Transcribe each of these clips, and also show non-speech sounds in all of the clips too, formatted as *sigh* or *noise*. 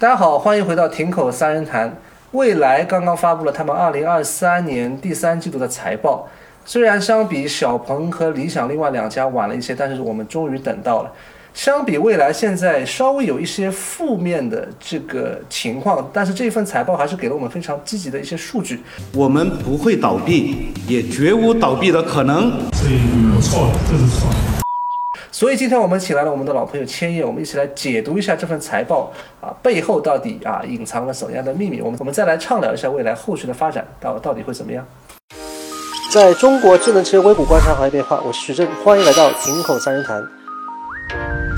大家好，欢迎回到亭口三人谈。蔚来刚刚发布了他们二零二三年第三季度的财报，虽然相比小鹏和理想另外两家晚了一些，但是我们终于等到了。相比未来，现在稍微有一些负面的这个情况，但是这份财报还是给了我们非常积极的一些数据。我们不会倒闭，也绝无倒闭的可能。这不错，这是错。所以今天我们请来了我们的老朋友千叶，我们一起来解读一下这份财报啊背后到底啊隐藏了什么样的秘密。我们我们再来畅聊一下未来后续的发展到到底会怎么样。在中国智能汽车微股观察行业变化，我是徐正，欢迎来到亭口三人谈。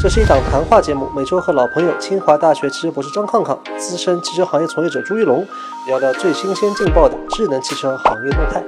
这是一档谈话节目，每周和老朋友清华大学汽车博士张康康、资深汽车行业从业者朱一龙聊聊最新鲜劲爆的智能汽车行业动态。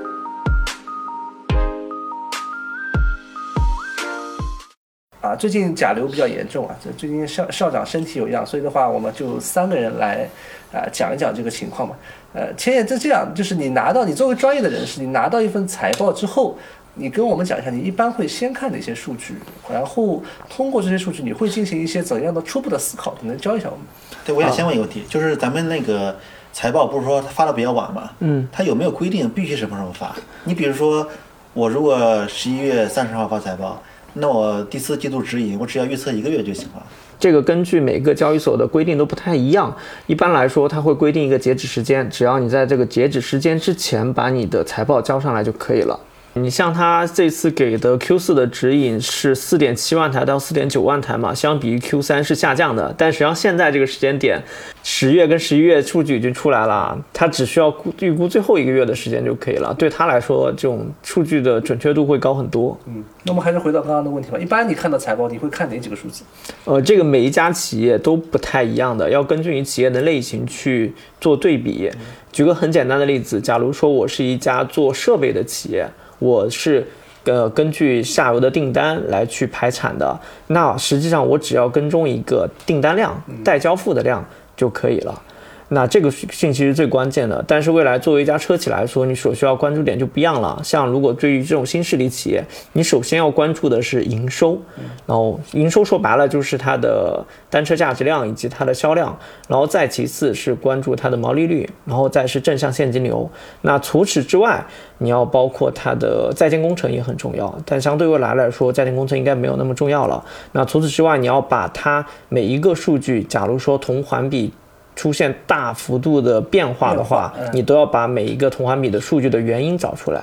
最近甲流比较严重啊，这最近校校长身体有恙，所以的话，我们就三个人来啊讲一讲这个情况嘛。呃，千叶，这这样，就是你拿到你作为专业的人士，你拿到一份财报之后，你跟我们讲一下，你一般会先看哪些数据，然后通过这些数据，你会进行一些怎样的初步的思考？你能教一下我们？对，我想先问一个问题，就是咱们那个财报不是说发的比较晚嘛？嗯，它有没有规定必须什么时候发？你比如说，我如果十一月三十号发财报。那我第四季度指引，我只要预测一个月就行了。这个根据每个交易所的规定都不太一样。一般来说，它会规定一个截止时间，只要你在这个截止时间之前把你的财报交上来就可以了。你像他这次给的 Q 四的指引是四点七万台到四点九万台嘛，相比于 Q 三是下降的。但实际上现在这个时间点，十月跟十一月数据已经出来了，他只需要预估最后一个月的时间就可以了。对他来说，这种数据的准确度会高很多。嗯，那我们还是回到刚刚的问题吧。一般你看到财报，你会看哪几个数字？呃，这个每一家企业都不太一样的，要根据你企业的类型去做对比。举个很简单的例子，假如说我是一家做设备的企业。我是，呃，根据下游的订单来去排产的。那实际上我只要跟踪一个订单量、待交付的量就可以了。那这个信息是最关键的，但是未来作为一家车企来说，你所需要关注点就不一样了。像如果对于这种新势力企业，你首先要关注的是营收，然后营收说白了就是它的单车价值量以及它的销量，然后再其次是关注它的毛利率，然后再是正向现金流。那除此之外，你要包括它的在建工程也很重要，但相对未来来说，在建工程应该没有那么重要了。那除此之外，你要把它每一个数据，假如说同环比。出现大幅度的变化的话，你都要把每一个同环比的数据的原因找出来，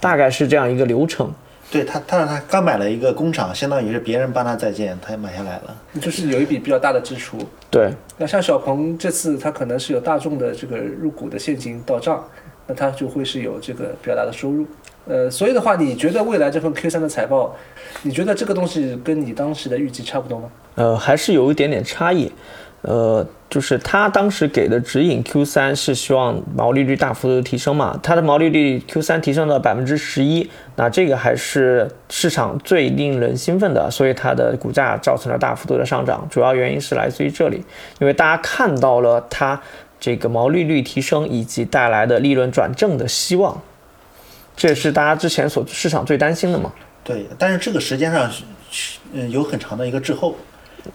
大概是这样一个流程。对他，他他刚买了一个工厂，相当于是别人帮他在建，他也买下来了，就是有一笔比较大的支出。对，那像小鹏这次他可能是有大众的这个入股的现金到账，那他就会是有这个比较大的收入。呃，所以的话，你觉得未来这份 Q 三的财报，你觉得这个东西跟你当时的预计差不多吗？呃，还是有一点点差异。呃，就是他当时给的指引，Q 三是希望毛利率大幅度提升嘛？它的毛利率 Q 三提升到百分之十一，那这个还是市场最令人兴奋的，所以它的股价造成了大幅度的上涨。主要原因是来自于这里，因为大家看到了它这个毛利率提升以及带来的利润转正的希望，这也是大家之前所市场最担心的嘛？对，但是这个时间上，嗯，有很长的一个滞后。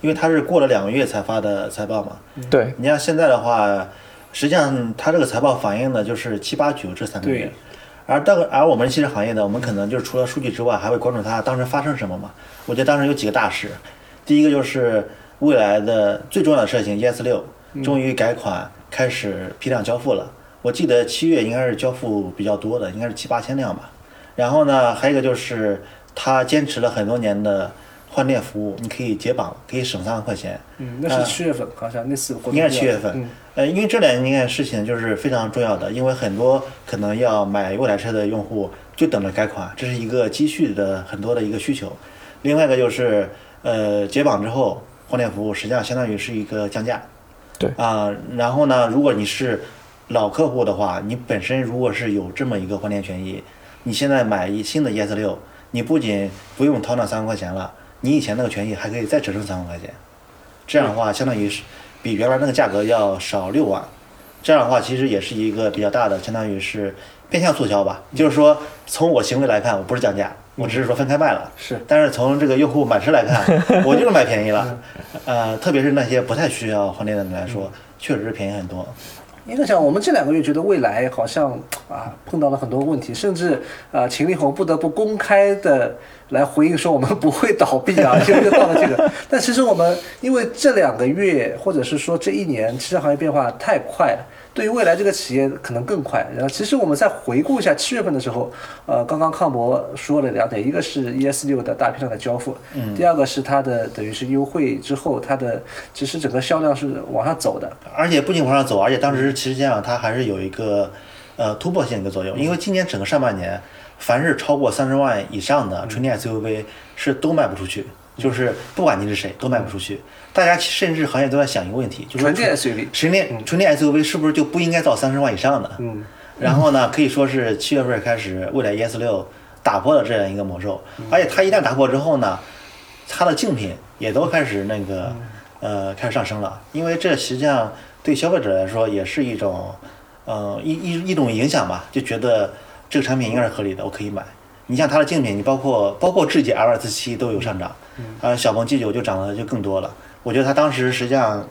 因为他是过了两个月才发的财报嘛，对你像现在的话，实际上他这个财报反映的就是七八九这三个月，而当而我们汽车行业呢，我们可能就是除了数据之外，还会关注它当时发生什么嘛。我觉得当时有几个大事，第一个就是未来的最重要的车型 ES 六终于改款开始批量交付了，我记得七月应该是交付比较多的，应该是七八千辆吧。然后呢，还有一个就是它坚持了很多年的。换电服务，你可以解绑，可以省三万块钱。嗯，那是七月份，好像那次应该是七月份。呃，因为这两件事情就是非常重要的，因为很多可能要买未来车的用户就等着改款，这是一个积蓄的很多的一个需求。另外一个就是，呃，解绑之后换电服务实际上相当于是一个降价。对。啊，然后呢，如果你是老客户的话，你本身如果是有这么一个换电权益，你现在买一新的 ES 六，你不仅不用掏那三万块钱了。你以前那个权益还可以再折成三万块钱，这样的话相当于是比原来那个价格要少六万，这样的话其实也是一个比较大的，相当于是变相促销吧。就是说从我行为来看，我不是降价，我只是说分开卖了。是，但是从这个用户买车来看，*laughs* 我就是买便宜了。呃，特别是那些不太需要换电的人来说，确实是便宜很多。应该讲，我们这两个月觉得未来好像啊碰到了很多问题，甚至啊秦力宏不得不公开的来回应说我们不会倒闭啊，*laughs* 就就到了这个。但其实我们因为这两个月或者是说这一年，汽车行业变化太快了。对于未来这个企业可能更快。然后其实我们再回顾一下七月份的时候，呃，刚刚康博说了两点，一个是 ES 六的大批量的交付，嗯，第二个是它的等于是优惠之后，它的其实整个销量是往上走的。而且不仅往上走，而且当时其实际上它还是有一个呃突破性的一个作用，因为今年整个上半年，凡是超过三十万以上的纯电 SUV 是都卖不出去，就是不管你是谁都卖不出去。大家甚至行业都在想一个问题，就是纯电 SUV，纯电纯电 SUV 是不是就不应该造三十万以上的？嗯，然后呢，可以说是七月份开始，蔚来 ES 六打破了这样一个魔咒，而且它一旦打破之后呢，它的竞品也都开始那个呃开始上升了，因为这实际上对消费者来说也是一种呃一一一种影响吧，就觉得这个产品应该是合理的，我可以买。你像它的竞品，你包括包括智己 L 2 4 7都有上涨，呃，小鹏 G 九就涨得就更多了。我觉得它当时实际上，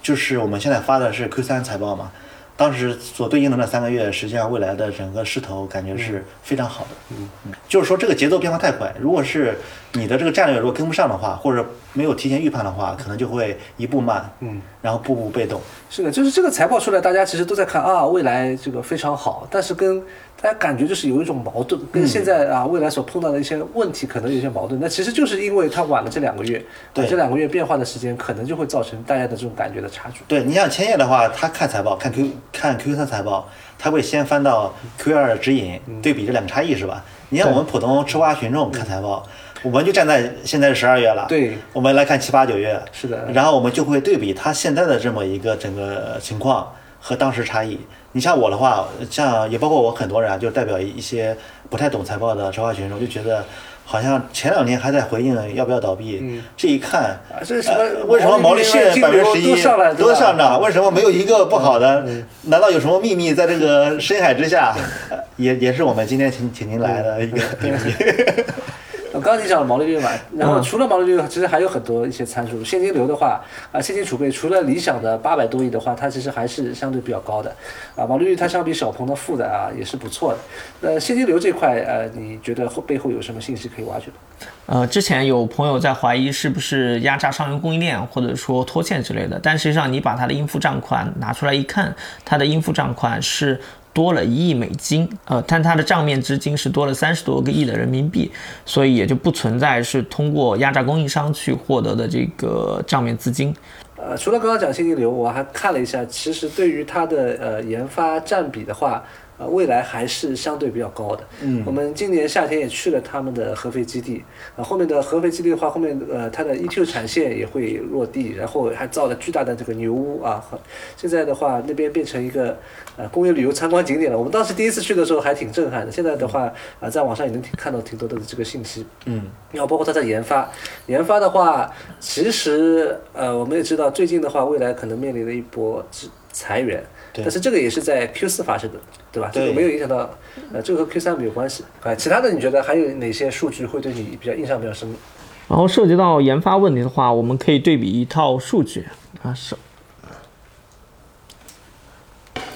就是我们现在发的是 Q 三财报嘛，当时所对应的那三个月，实际上未来的整个势头感觉是非常好的。嗯嗯，就是说这个节奏变化太快，如果是你的这个战略如果跟不上的话，或者没有提前预判的话，可能就会一步慢，嗯，然后步步被动。是的，就是这个财报出来，大家其实都在看啊，未来这个非常好，但是跟大家感觉就是有一种矛盾，跟现在啊未来所碰到的一些问题可能有些矛盾。那其实就是因为它晚了这两个月，对这两个月变化的时间，可能就会造成大家的这种感觉的差距。对你像千叶的话，他看财报，看 Q 看 Q 三财报，他会先翻到 Q 二指引，对比这两个差异是吧？你像我们普通吃瓜群众看财报，我们就站在现在是十二月了，对，我们来看七八九月，是的然后我们就会对比它现在的这么一个整个情况和当时差异。你像我的话，像也包括我很多人啊，就代表一些不太懂财报的超话群众，就觉得好像前两年还在回应要不要倒闭，这一看。啊，这什么呃？为什么毛利率百分之十一都上涨？为什么没有一个不好的？难道有什么秘密在这个深海之下？呃 *laughs* 也也是我们今天请请您来的一个秘密。我刚刚你讲了毛利率嘛，然后除了毛利率，其实还有很多一些参数。现金流的话，啊，现金储备除了理想的八百多亿的话，它其实还是相对比较高的，啊，毛利率它相比小鹏的负的啊也是不错的。那现金流这块，呃，你觉得后背后有什么信息可以挖掘？呃，之前有朋友在怀疑是不是压榨上游供应链，或者说拖欠之类的，但实际上你把它的应付账款拿出来一看，它的应付账款是多了一亿美金，呃，但它的账面资金是多了三十多个亿的人民币，所以也就不存在是通过压榨供应商去获得的这个账面资金。呃，除了刚刚讲现金流，我还看了一下，其实对于它的呃研发占比的话，呃，未来还是相对比较高的。嗯，我们今年夏天也去了他们的合肥基地，呃，后面的合肥基地的话，后面呃它的 EQ 产线也会落地，然后还造了巨大的这个牛屋啊，现在的话那边变成一个呃工业旅游参观景点了。我们当时第一次去的时候还挺震撼的，现在的话啊、在网上也能听看到挺多的这个信息。嗯，然后包括它的研发，研发的话，其实呃，我们也知道最近的话，未来可能面临了一波裁裁员，对但是这个也是在 Q 四发生的，对吧？这个没有影响到，呃，这个和 Q 三没有关系。啊，其他的你觉得还有哪些数据会对你比较印象比较深？然后涉及到研发问题的话，我们可以对比一套数据啊，是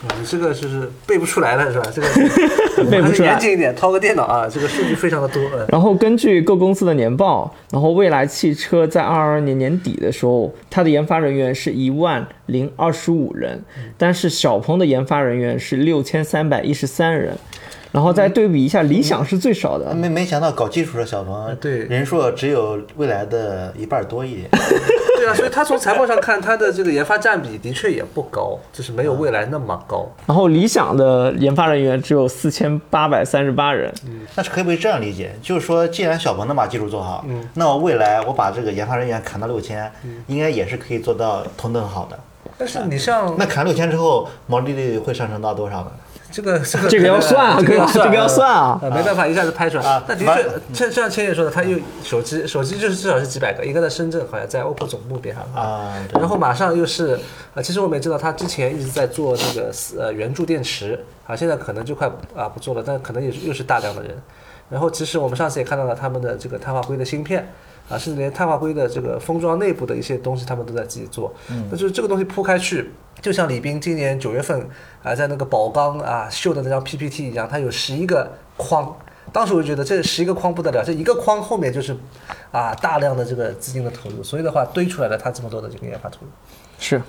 你这个就是背不出来了是吧？这个 *laughs* 背不出来严谨一点，掏个电脑啊，这个数据非常的多。呃然后根据各公司的年报，然后蔚来汽车在二二年年底的时候，它的研发人员是一万零二十五人，但是小鹏的研发人员是六千三百一十三人。然后再对比一下，理想是最少的，没没想到搞技术的小鹏，对人数只有未来的一半多一点。*laughs* 所以他从财报上看，他的这个研发占比的确也不高，就是没有未来那么高。然后理想的研发人员只有四千八百三十八人。那是可以不可以这样理解？就是说，既然小鹏能把技术做好，那我未来我把这个研发人员砍到六千，应该也是可以做到同等好的。但是你像那砍六千之后，毛利率会上升到多少呢？这个这个这个要算啊这个要算，这个要算啊。呃没办法一下子拍出来。啊。那的确，像像千叶说的，他又手机手机就是至少是几百个，一个在深圳，好像在 OPPO 总部边上。啊然后马上又是呃，其实我们也知道，他之前一直在做这个呃圆柱电池。啊，现在可能就快啊不做了，但可能也是又是大量的人。然后其实我们上次也看到了他们的这个碳化硅的芯片啊，甚至连碳化硅的这个封装内部的一些东西，他们都在自己做。那就是这个东西铺开去，就像李斌今年九月份啊，在那个宝钢啊秀的那张 PPT 一样，它有十一个框。当时我就觉得这十一个框不得了，这一个框后面就是啊大量的这个资金的投入，所以的话堆出来了它这么多的这个研发投入。是，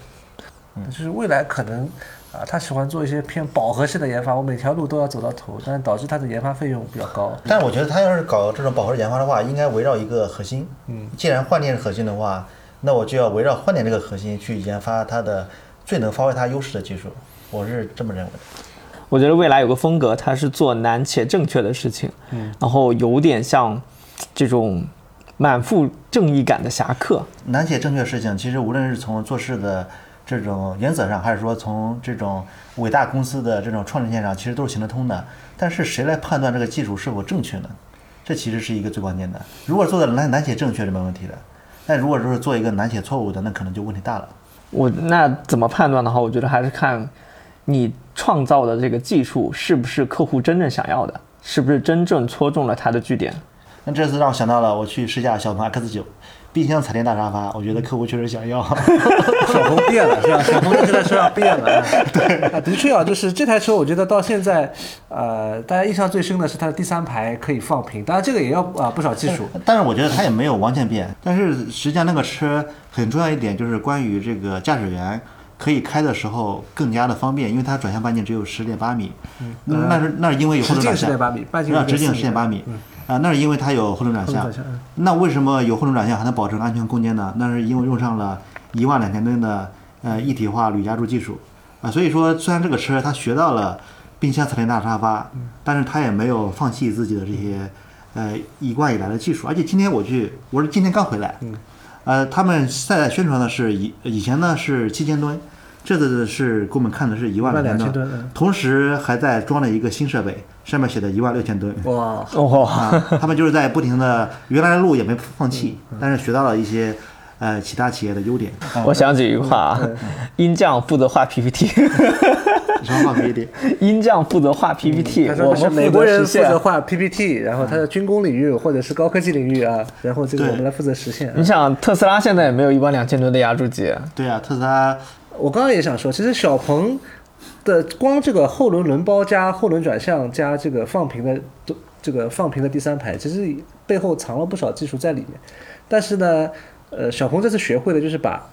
就是未来可能啊，他喜欢做一些偏饱和式的研发，我每条路都要走到头，但是导致他的研发费用比较高。但我觉得他要是搞这种饱和研发的话，应该围绕一个核心。嗯，既然换电是核心的话，那我就要围绕换电这个核心去研发它的最能发挥它优势的技术。我是这么认为的。我觉得未来有个风格，它是做难且正确的事情，嗯，然后有点像这种满腹正义感的侠客。难且正确的事情，其实无论是从做事的这种原则上，还是说从这种伟大公司的这种创新线上，其实都是行得通的。但是谁来判断这个技术是否正确呢？这其实是一个最关键的。如果做的难难写正确是没问题的，但如果说是做一个难写错误的，那可能就问题大了。我那怎么判断的话，我觉得还是看你创造的这个技术是不是客户真正想要的，是不是真正戳中了他的据点。那这次让我想到了我去试驾小鹏 X 九冰箱彩电大沙发，我觉得客户确实想要。*laughs* 小鹏变了是吧？小鹏这台车要变了。对啊，的确啊，就是这台车，我觉得到现在，呃，大家印象最深的是它的第三排可以放平，当然这个也要啊不少技术。但是我觉得它也没有完全变。但是实际上那个车很重要一点就是关于这个驾驶员可以开的时候更加的方便，因为它转向半径只有十点八米。嗯，那是那是因为有后直径轮转向。十点八米，半径啊，直径十点八米，啊，那是因为它有后轮转向。那为什么有后轮转向还能保证安全空间呢？那是因为用上了一万两千吨的呃一体化铝加注技术啊。所以说，虽然这个车它学到了冰箱彩电大沙发，但是它也没有放弃自己的这些呃一贯以来的技术。而且今天我去，我是今天刚回来，呃，他们在宣传的是以以前呢是七千吨。这次是给我们看的是一万两千12,000吨嗯同时还在装了一个新设备，上面写的一万六千吨。哇，哦，啊，他们就是在不停的原来的路也没放弃，但是学到了一些呃其他企业的优点。我想起一句话啊，鹰将负责画 PPT，什么画 PPT？？鹰将负责画 PPT，他说的是我们美国人负责画 PPT，然后他的军工领域或者是高科技领域啊，然后这个我们来负责实现。你想，特斯拉现在也没有一万两千吨的压铸机，对啊，特斯拉我刚刚也想说，其实小鹏的光这个后轮轮包加后轮转向加这个放平的这个放平的第三排，其实背后藏了不少技术在里面。但是呢，呃，小鹏这次学会的就是把。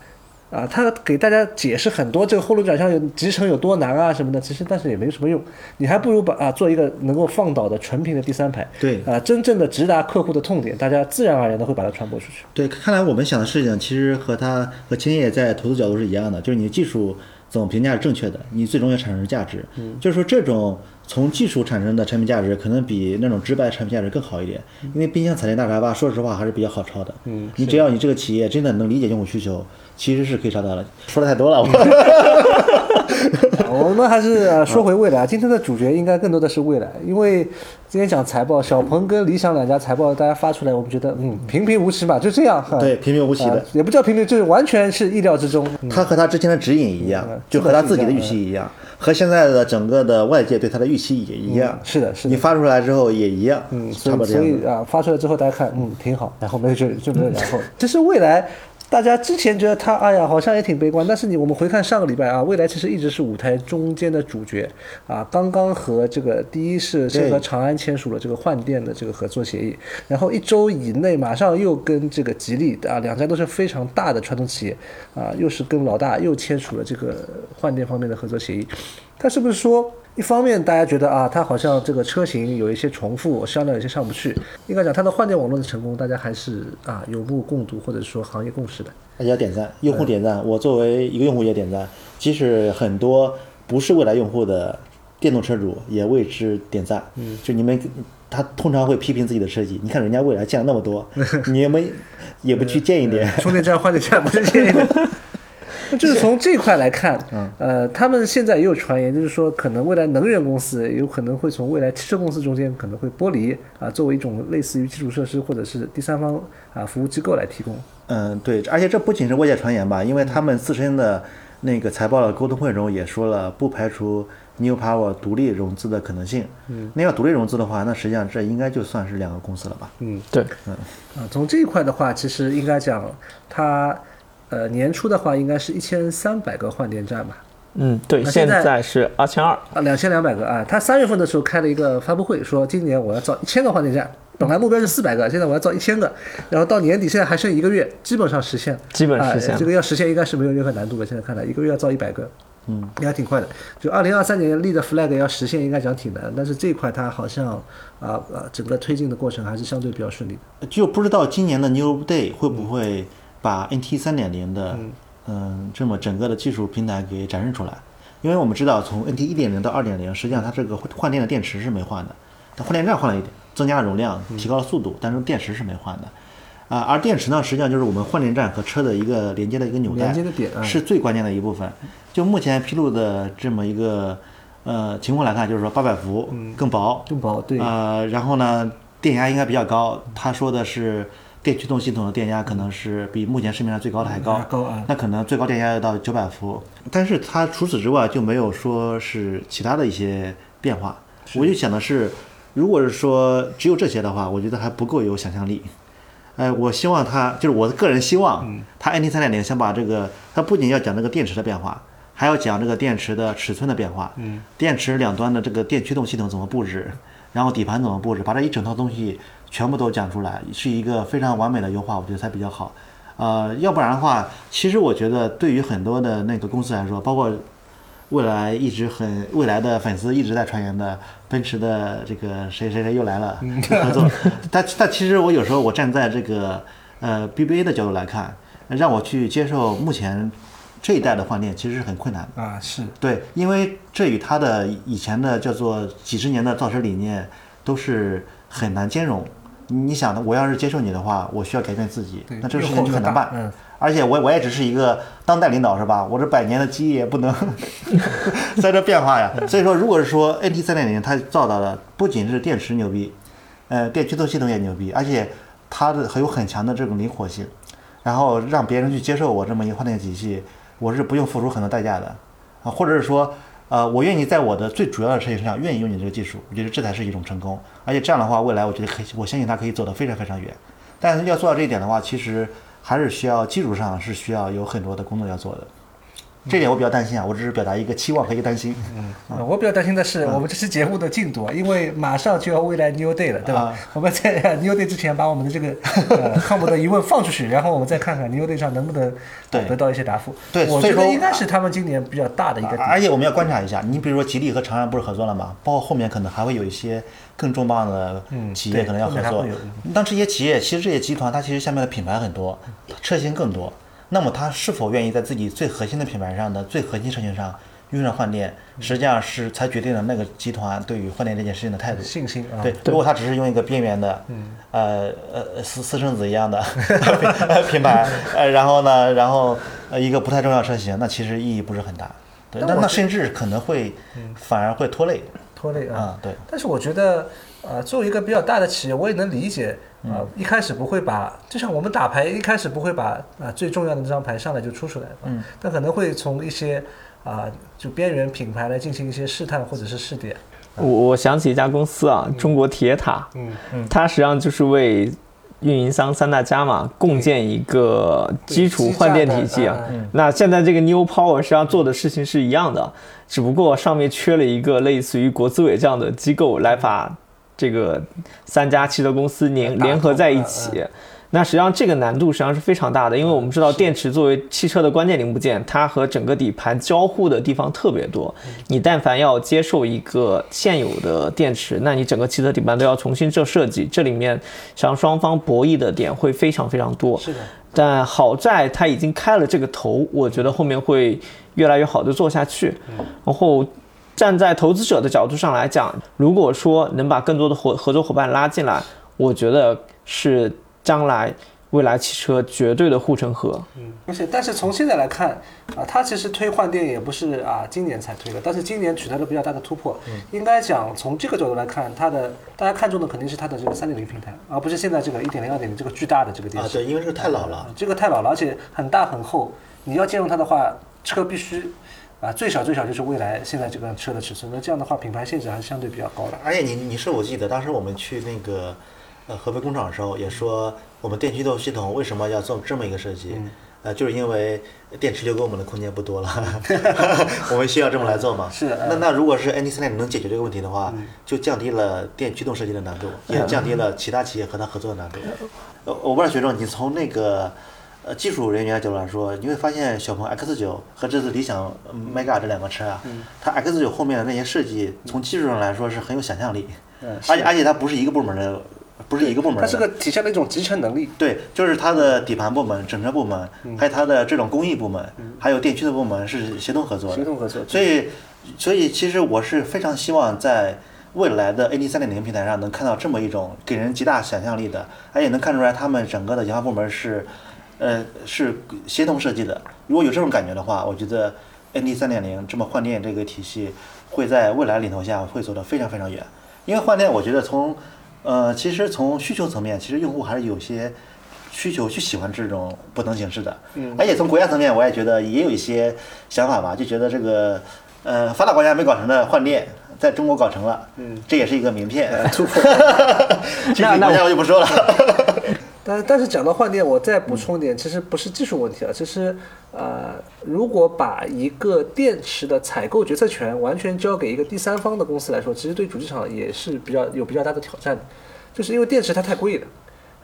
啊，他给大家解释很多这个后轮转向有集成有多难啊什么的，其实但是也没什么用，你还不如把啊做一个能够放倒的纯平的第三排，对啊，真正的直达客户的痛点，大家自然而然的会把它传播出去。对，看来我们想的事情其实和他和千叶在投资角度是一样的，就是你的技术怎么评价是正确的，你最终要产生价值。嗯，就是说这种从技术产生的产品价值，可能比那种直白的产品价值更好一点。因为冰箱彩电大沙发，说实话还是比较好抄的。嗯，你只要你这个企业真的能理解用户需求，其实是可以抄到的。*laughs* 说的太多了，我。*laughs* 我们还是呃说回未来，今天的主角应该更多的是未来，因为今天讲财报，小鹏跟理想两家财报大家发出来，我们觉得嗯平平无奇嘛，就这样哈。对平平无奇的啊也不叫平平，就是完全是意料之中。嗯他和他之前的指引一样嗯，就和他自己的预期一样，和现在的整个的外界对他的预期也一样。是的，是的。你发出来之后也一样，嗯，差所以啊，发出来之后大家看，嗯，挺好，然后没有就就没有然后。*laughs* 其实未来。大家之前觉得他，哎呀，好像也挺悲观，但是你我们回看上个礼拜啊，未来其实一直是舞台中间的主角啊，刚刚和这个第一是先和长安签署了这个换电的这个合作协议，然后一周以内马上又跟这个吉利啊两家都是非常大的传统企业啊，又是跟老大又签署了这个换电方面的合作协议，他是不是说？一方面，大家觉得啊，它好像这个车型有一些重复，销量有些上不去。应该讲，它的换电网络的成功，大家还是啊有目共睹，或者说行业共识的。大家点赞，用户点赞。我作为一个用户也点赞，即使很多不是未来用户的电动车主也为之点赞。嗯，就你们，他通常会批评自己的设计。你看人家未来建了那么多，你们也不去建一点。充电站、换电站不是这样的。*laughs* *laughs* *laughs* 那 *laughs* 就是从这块来看，呃，他们现在也有传言，就是说可能未来能源公司有可能会从未来汽车公司中间可能会剥离啊，作为一种类似于基础设施或者是第三方啊服务机构来提供。嗯，对，而且这不仅是外界传言吧，因为他们自身的那个财报的沟通会中也说了，不排除 New Power 独立融资的可能性。嗯，那要独立融资的话，那实际上这应该就算是两个公司了吧？嗯，对，嗯啊，从这一块的话，其实应该讲，它呃年初的话应该是一千三百个换电站吧，嗯，对，现在在是二千二，啊，两千两百个啊。他三月份的时候开了一个发布会，说今年我要造一千个换电站，本来目标是四百个，现在我要造一千个，然后到年底现在还剩一个月，基本上实现，基本实现啊这个要实现应该是没有任何难度的，现在看来一个月要造一百个。嗯，应该挺快的。就二零二三年立的 flag 要实现，应该讲挺难，但是这一块它好像啊呃整个推进的过程还是相对比较顺利的。就不知道今年的 New Day 会不会把 NT 三点零的嗯这么整个的技术平台给展示出来？因为我们知道从 NT 一点零到二点零，实际上它这个换电的电池是没换的，它换电站换了一点，增加了容量，提高了速度，但是电池是没换的。啊，而电池呢，实际上就是我们换电站和车的一个连接的一个纽带，连接的点啊是最关键的一部分。就目前披露的这么一个呃情况来看，就是说八百伏更薄，更薄对呃，然后呢，电压应该比较高。他说的是电驱动系统的电压可能是比目前市面上最高的还高，高啊那可能最高电压要到九百伏。但是它除此之外就没有说是其他的一些变化。我就想的是，如果是说只有这些的话，我觉得还不够有想象力。哎，我希望它就是我的个人希望，它 NT 三点零想把这个，它不仅要讲这个电池的变化，还要讲这个电池的尺寸的变化，嗯，电池两端的这个电驱动系统怎么布置，然后底盘怎么布置，把这一整套东西全部都讲出来，是一个非常完美的优化，我觉得才比较好。呃，要不然的话，其实我觉得对于很多的那个公司来说，包括未来一直很未来的粉丝一直在传言的奔驰的这个谁谁谁又来了合作，*laughs* 但但其实我有时候我站在这个呃 BBA 的角度来看，让我去接受目前这一代的换电其实是很困难的。啊是对，因为这与它的以前的叫做几十年的造车理念都是很难兼容。你想的，我要是接受你的话，我需要改变自己，那这个事情就很难办。嗯而且我我也只是一个当代领导是吧？我这百年的基业不能 *laughs* 在这变化呀。所以说，如果是说 NT 三点零它造到的不仅是电池牛逼，呃，电驱动系统也牛逼，而且它的还有很强的这种灵活性，然后让别人去接受我这么一个换电体系，我是不用付出很多代价的啊，或者是说。呃，我愿意在我的最主要的事情上愿意用你这个技术，我觉得这才是一种成功。而且这样的话，未来我觉得可以，我相信它可以走得非常非常远。但是要做到这一点的话，其实还是需要基础上是需要有很多的工作要做的。这点我比较担心啊，我只是表达一个期望和一个担心。嗯我比较担心的是我们这期节目的进度啊，因为马上就要未来 New Day 了，对吧？啊我们在 New Day 之前把我们的这个呃项目的疑问放出去，然后我们再看看 New Day 上能不能对得到一些答复。对所以说我觉得应该是他们今年比较大的一个点。而且我们要观察一下，你比如说吉利和长安不是合作了吗？包括后面可能还会有一些更重磅的企业可能要合作。当这些企业其实这些集团它其实下面的品牌很多，车型更多，那么他是否愿意在自己最核心的品牌上的最核心车型上用上换电，实际上是才决定了那个集团对于换电这件事情的态度。信心啊，对，如果他只是用一个边缘的，呃呃私私生子一样的 *laughs* 品牌，呃，然后呢，然后呃一个不太重要车型，那其实意义不是很大。对，那那甚至可能会反而会拖累拖累啊啊。。对，但是我觉得，呃，作为一个比较大的企业，我也能理解，嗯。呃，一开始不会把，就像我们打牌，一开始不会把啊、最重要的那张牌上来就出出来，嗯，但可能会从一些啊、就边缘品牌来进行一些试探或者是试点，我我想起一家公司啊，中国铁塔，嗯。嗯。它实际上就是为运营商三大家嘛共建一个基础换电体系啊。嗯。那现在这个 New Power 实际上做的事情是一样的，只不过上面缺了一个类似于国资委这样的机构来把这个三家汽车公司联联合在一嗯起。那实际上这个难度实际上是非常大的，因为我们知道电池作为汽车的关键零部件，它和整个底盘交互的地方特别多。你但凡要接受一个现有的电池，那你整个汽车底盘都要重新做设计，这里面实际上双方博弈的点会非常非常多。是的，但好在它已经开了这个头，我觉得后面会越来越好的做下去。然后站在投资者的角度上来讲，如果说能把更多的合合作伙伴拉进来，我觉得是将来未来汽车绝对的护城河。嗯而且但是从现在来看啊，它其实推换电也不是啊今年才推的，但是今年取得了比较大的突破。应该讲从这个角度来看，它的大家看中的肯定是它的这个三点零平台，而不是现在这个一点零、二点零这个巨大的这个电啊，池。对，因为这个太老了。这个太老了，而且很大很厚，你要兼容它的话，车必须啊最小最小就是未来现在这个车的尺寸，那这样的话品牌限制还是相对比较高的。而且你你是我记得当时我们去那个呃合肥工厂的时候，也说我们电驱动系统为什么要做这么一个设计？嗯呃，就是因为电池留给我们的空间不多了，*laughs* *laughs* 我们需要这么来做嘛。是的那那如果是 ND 3 6能解决这个问题的话，就降低了电驱动设计的难度，也降低了其他企业和它合作的难度。呃，我不知道学长，你从那个呃技术人员角度来说，你会发现小鹏 X 9和这次理想呃 Mega 这两个车啊，它 X 9后面的那些设计，从技术上来说是很有想象力，而且而且它不是一个部门的，不是一个部门的，它是个体现了一种集成能力。对，就是它的底盘部门、整车部门，还有它的这种工艺部门，还有电驱的部门是协同合作的。协同合作所以，所以其实我是非常希望在未来的 AD 3 0平台上能看到这么一种给人极大想象力的，而且能看出来他们整个的研发部门是，呃，是协同设计的。如果有这种感觉的话，我觉得 ND 三点零这么换电这个体系会在未来领头下会走得非常非常远。因为换电，我觉得从呃，其实从需求层面，其实用户还是有些需求去喜欢这种不同形式的。嗯。而且从国家层面，我也觉得也有一些想法吧，就觉得这个呃发达国家没搞成的换电，在中国搞成了，嗯，这也是一个名片突破。*laughs* 具体国家我就不说了。但但是讲到换电，我再补充一点，其实不是技术问题啊，其实呃，如果把一个电池的采购决策权完全交给一个第三方的公司来说，其实对主机厂也是比较有比较大的挑战的，就是因为电池它太贵了。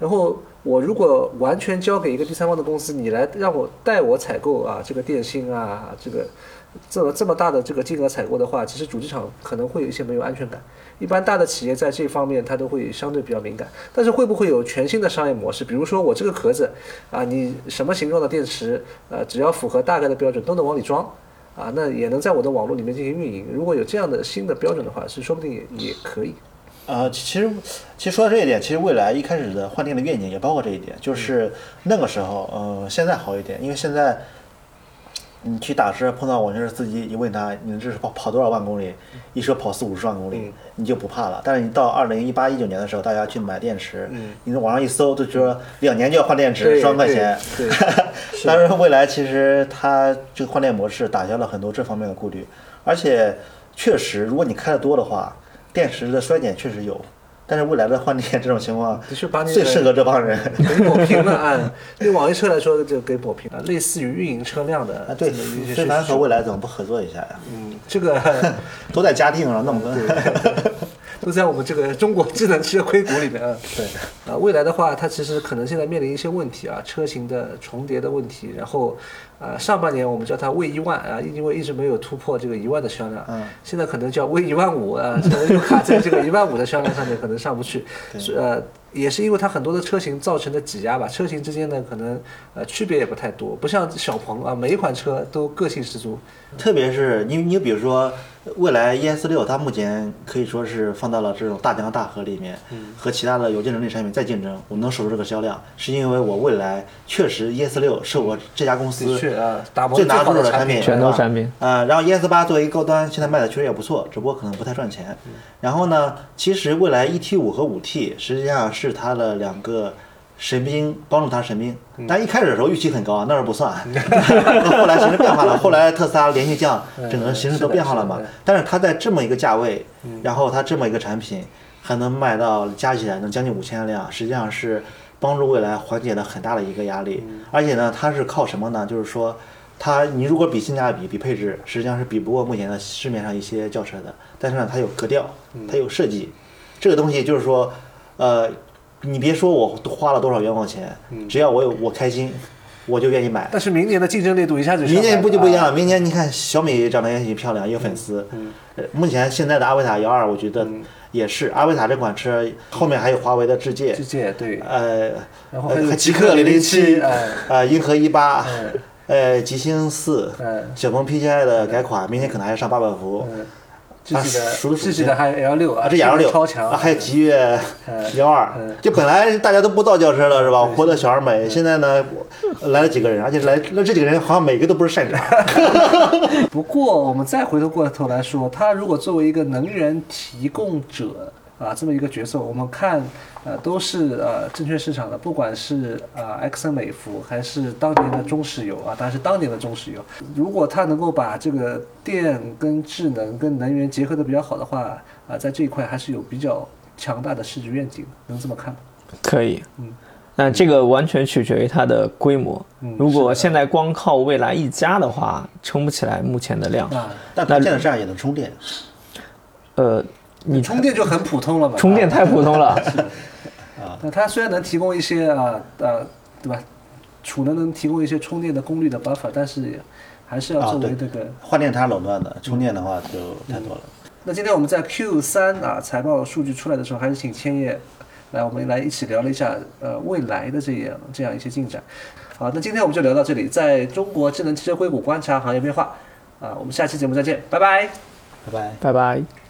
然后我如果完全交给一个第三方的公司，你来让我代我采购啊，这个电芯啊，这个这么这么大的这个金额采购的话，其实主机厂可能会有一些没有安全感。一般大的企业在这方面它都会相对比较敏感，但是会不会有全新的商业模式？比如说我这个壳子啊，你什么形状的电池，呃，只要符合大概的标准都能往里装，啊，那也能在我的网络里面进行运营。如果有这样的新的标准的话，是说不定也也可以。呃，其实其实说到这一点，其实未来一开始的换电的愿景也包括这一点，就是那个时候，呃，现在好一点，因为现在你去打车碰到网约车司机，一问他你这是跑跑多少万公里，一说跑四五十万公里，你就不怕了。但是你到二零一八一九年的时候，大家去买电池，你在网上一搜，都说两年就要换电池，十万块钱。对对 *laughs* 当然，未来其实它这个换电模式打消了很多这方面的顾虑，而且确实，如果你开的多的话，电池的衰减确实有。但是未来的换电这种情况 *laughs* 最适合这帮人。给抹平了啊！对网约车来说就给抹平了，类似于运营车辆的啊，对，这么一些非凡和未来怎么不合作一下呀？嗯，这个 *laughs* 都在嘉定啊，那么都在我们这个中国智能汽车硅谷里面啊。*laughs* 对啊，未来的话，它其实可能现在面临一些问题啊，车型的重叠的问题。然后，呃，上半年我们叫它魏一万啊，因为一直没有突破这个一万的销量，嗯，现在可能叫魏一万五啊，可能又卡在这个一万五的销量上面，可能上不去。是呃，也是因为它很多的车型造成的挤压吧，车型之间呢可能呃区别也不太多，不像小鹏啊，每一款车都个性十足。特别是你你比如说，未来 ES 六，它目前可以说是放到了这种大江大河里面，和其他的有竞争力产品再竞争，我能守住这个销量，是因为我未来确实 ES 六是我这家公司最拿得好的住的产品，拳头是产品。啊、然后 ES 八作为一个高端，现在卖的确实也不错，只不过可能不太赚钱。然后呢，其实未来 ET 五和五 T 实际上是它的两个神兵，帮助他神兵。但一开始的时候预期很高啊，那儿不算。*laughs* 后来形势变化了，后来特斯拉连续降，整个形势都变化了嘛。但是它在这么一个价位，然后它这么一个产品还能卖到加起来能将近五千辆，实际上是帮助未来缓解了很大的一个压力。而且呢，它是靠什么呢？就是说。它你如果比性价比、比配置，实际上是比不过目前的市面上一些轿车的。但是呢，它有格调，它有设计，这个东西就是说，呃，你别说我花了多少冤枉钱，只要我有我开心，我就愿意买。但是明年的竞争力度一下子上明年不就不一样了？明年你看小米长得也挺漂亮，也有粉丝。呃目前现在的阿维塔幺二，我觉得也是阿维塔这款车后面还有华为的智界智，界对，呃，然后极极客客零零七，哎呃，银河一八嗯，呃，极星四嗯，小鹏 PCI 的改款，明天可能还要上八百伏。嗯，自己的自己的还有 L 六啊，这 L 六超强，啊还有极越嗯幺二嗯，就本来大家都不造轿车了是吧？活得小而美，现在呢来了几个人，而且来那这几个人好像每个都不是善茬。*laughs* 不过我们再回头过头来说，它如果作为一个能源提供者啊这么一个角色，我们看呃都是呃证券市场的，不管是呃埃克森美孚还是当年的中石油啊，当然是当年的中石油，如果它能够把这个电跟智能跟能源结合的比较好的话，啊在这一块还是有比较强大的市值愿景，能这么看吗？可以，嗯，那这个完全取决于它的规模。嗯如果现在光靠蔚来一家的话，撑不起来目前的量。啊，但它现在这样也能充电。呃，你充电就很普通了嘛，充电太普通了。*laughs* 啊那它虽然能提供一些啊呃，对吧？储能能提供一些充电的功率的 buffer，但是还是要作为这个。换电它是垄断的，充电的话就太多了。那今天我们在 Q 三啊财报数据出来的时候，还是请千叶来，我们来一起聊了一下呃未来的这样这样一些进展。好，那今天我们就聊到这里，在中国智能汽车硅谷观察行业变化啊，我们下期节目再见，拜拜。拜拜。拜拜。